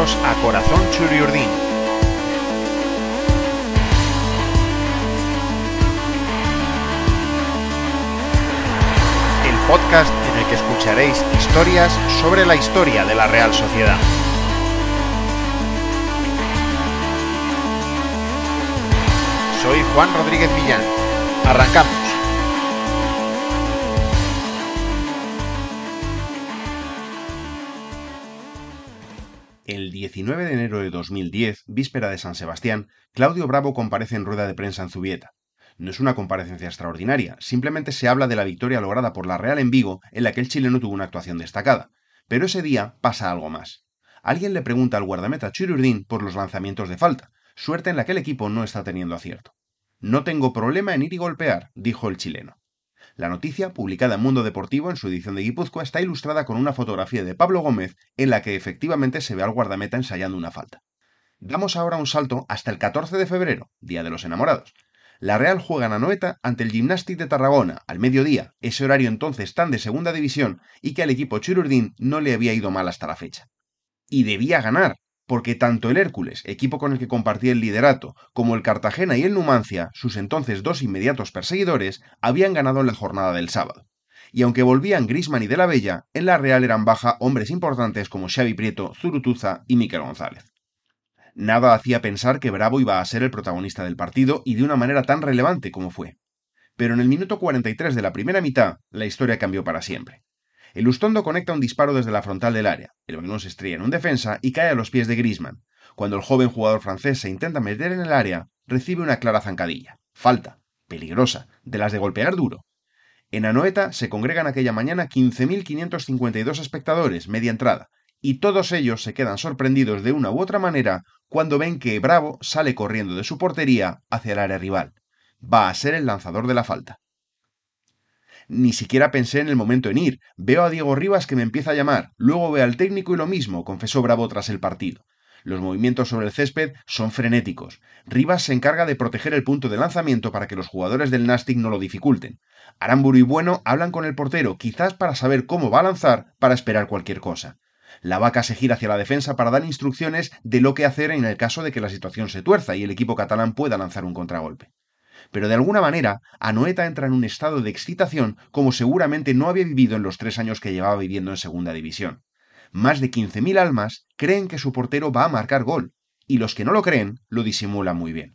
A Corazón Churiurdín. El podcast en el que escucharéis historias sobre la historia de la Real Sociedad. Soy Juan Rodríguez Millán. Arrancamos. 19 de enero de 2010, víspera de San Sebastián, Claudio Bravo comparece en rueda de prensa en Zubieta. No es una comparecencia extraordinaria, simplemente se habla de la victoria lograda por la Real en Vigo, en la que el chileno tuvo una actuación destacada. Pero ese día pasa algo más. Alguien le pregunta al guardameta Chirurdín por los lanzamientos de falta, suerte en la que el equipo no está teniendo acierto. No tengo problema en ir y golpear, dijo el chileno. La noticia, publicada en Mundo Deportivo en su edición de Guipúzcoa, está ilustrada con una fotografía de Pablo Gómez en la que efectivamente se ve al guardameta ensayando una falta. Damos ahora un salto hasta el 14 de febrero, Día de los Enamorados. La Real juega en Anoeta ante el Gimnàstic de Tarragona, al mediodía, ese horario entonces tan de segunda división y que al equipo Chirurdín no le había ido mal hasta la fecha. Y debía ganar, porque tanto el Hércules, equipo con el que compartía el liderato, como el Cartagena y el Numancia, sus entonces dos inmediatos perseguidores, habían ganado en la jornada del sábado. Y aunque volvían Grisman y De la Bella, en la Real eran baja hombres importantes como Xavi Prieto, Zurutuza y Miquel González. Nada hacía pensar que Bravo iba a ser el protagonista del partido y de una manera tan relevante como fue. Pero en el minuto 43 de la primera mitad, la historia cambió para siempre. El Ustondo conecta un disparo desde la frontal del área. El balón se estrella en un defensa y cae a los pies de Grisman. Cuando el joven jugador francés se intenta meter en el área, recibe una clara zancadilla. Falta. Peligrosa. De las de golpear duro. En Anoeta se congregan aquella mañana 15.552 espectadores, media entrada, y todos ellos se quedan sorprendidos de una u otra manera cuando ven que Bravo sale corriendo de su portería hacia el área rival. Va a ser el lanzador de la falta. Ni siquiera pensé en el momento en ir. Veo a Diego Rivas que me empieza a llamar. Luego veo al técnico y lo mismo, confesó Bravo tras el partido. Los movimientos sobre el césped son frenéticos. Rivas se encarga de proteger el punto de lanzamiento para que los jugadores del Nastic no lo dificulten. Aramburu y Bueno hablan con el portero, quizás para saber cómo va a lanzar, para esperar cualquier cosa. La vaca se gira hacia la defensa para dar instrucciones de lo que hacer en el caso de que la situación se tuerza y el equipo catalán pueda lanzar un contragolpe pero de alguna manera Anoeta entra en un estado de excitación como seguramente no había vivido en los tres años que llevaba viviendo en segunda división. Más de 15.000 almas creen que su portero va a marcar gol, y los que no lo creen lo disimulan muy bien.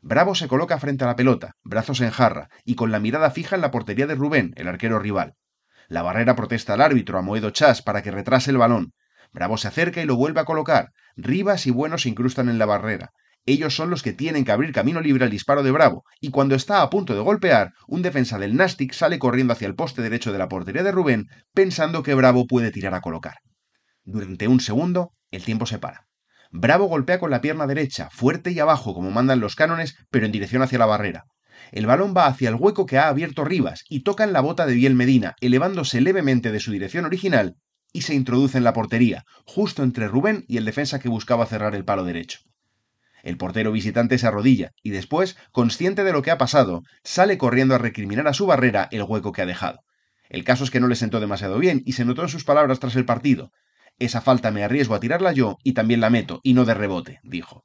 Bravo se coloca frente a la pelota, brazos en jarra, y con la mirada fija en la portería de Rubén, el arquero rival. La barrera protesta al árbitro, a Moedo Chas, para que retrase el balón. Bravo se acerca y lo vuelve a colocar. Rivas y Bueno se incrustan en la barrera. Ellos son los que tienen que abrir camino libre al disparo de Bravo, y cuando está a punto de golpear, un defensa del Nastic sale corriendo hacia el poste derecho de la portería de Rubén, pensando que Bravo puede tirar a colocar. Durante un segundo, el tiempo se para. Bravo golpea con la pierna derecha, fuerte y abajo como mandan los cánones, pero en dirección hacia la barrera. El balón va hacia el hueco que ha abierto Rivas y toca en la bota de Biel Medina, elevándose levemente de su dirección original y se introduce en la portería, justo entre Rubén y el defensa que buscaba cerrar el palo derecho. El portero visitante se arrodilla y después, consciente de lo que ha pasado, sale corriendo a recriminar a su barrera el hueco que ha dejado. El caso es que no le sentó demasiado bien y se notó en sus palabras tras el partido. Esa falta me arriesgo a tirarla yo y también la meto, y no de rebote, dijo.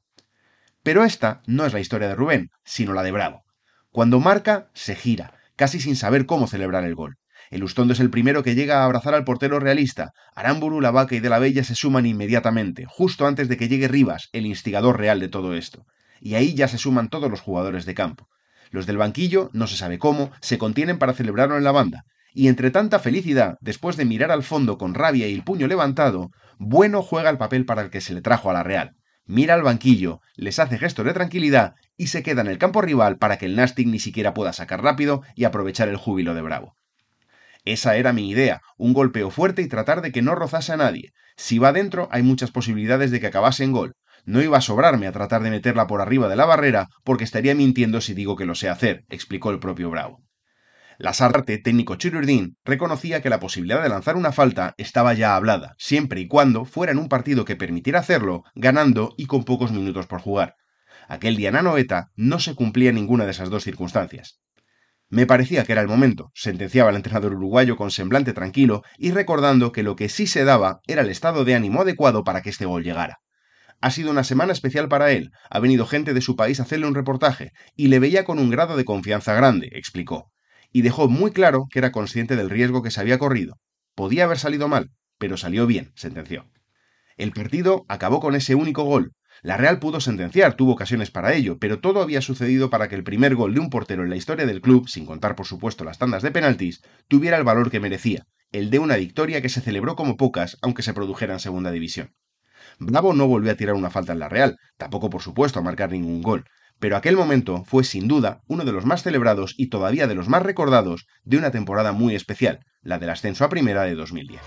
Pero esta no es la historia de Rubén, sino la de Bravo. Cuando marca, se gira, casi sin saber cómo celebrar el gol. El Ustondo es el primero que llega a abrazar al portero realista. Aramburu, La Vaca y De la Bella se suman inmediatamente, justo antes de que llegue Rivas, el instigador real de todo esto. Y ahí ya se suman todos los jugadores de campo. Los del banquillo, no se sabe cómo, se contienen para celebrarlo en la banda. Y entre tanta felicidad, después de mirar al fondo con rabia y el puño levantado, Bueno juega el papel para el que se le trajo a la Real. Mira al banquillo, les hace gestos de tranquilidad y se queda en el campo rival para que el Nastic ni siquiera pueda sacar rápido y aprovechar el júbilo de Bravo. Esa era mi idea, un golpeo fuerte y tratar de que no rozase a nadie. Si va dentro, hay muchas posibilidades de que acabase en gol. No iba a sobrarme a tratar de meterla por arriba de la barrera, porque estaría mintiendo si digo que lo sé hacer, explicó el propio Bravo. Lasarte, técnico Chirurdín, reconocía que la posibilidad de lanzar una falta estaba ya hablada, siempre y cuando fuera en un partido que permitiera hacerlo, ganando y con pocos minutos por jugar. Aquel día en Anoeta no se cumplía ninguna de esas dos circunstancias. Me parecía que era el momento, sentenciaba el entrenador uruguayo con semblante tranquilo y recordando que lo que sí se daba era el estado de ánimo adecuado para que este gol llegara. Ha sido una semana especial para él, ha venido gente de su país a hacerle un reportaje y le veía con un grado de confianza grande, explicó. Y dejó muy claro que era consciente del riesgo que se había corrido. Podía haber salido mal, pero salió bien, sentenció. El partido acabó con ese único gol, la Real pudo sentenciar, tuvo ocasiones para ello, pero todo había sucedido para que el primer gol de un portero en la historia del club, sin contar por supuesto las tandas de penaltis, tuviera el valor que merecía, el de una victoria que se celebró como pocas, aunque se produjera en segunda división. Bravo no volvió a tirar una falta en la Real, tampoco por supuesto a marcar ningún gol, pero aquel momento fue sin duda uno de los más celebrados y todavía de los más recordados de una temporada muy especial, la del ascenso a primera de 2010.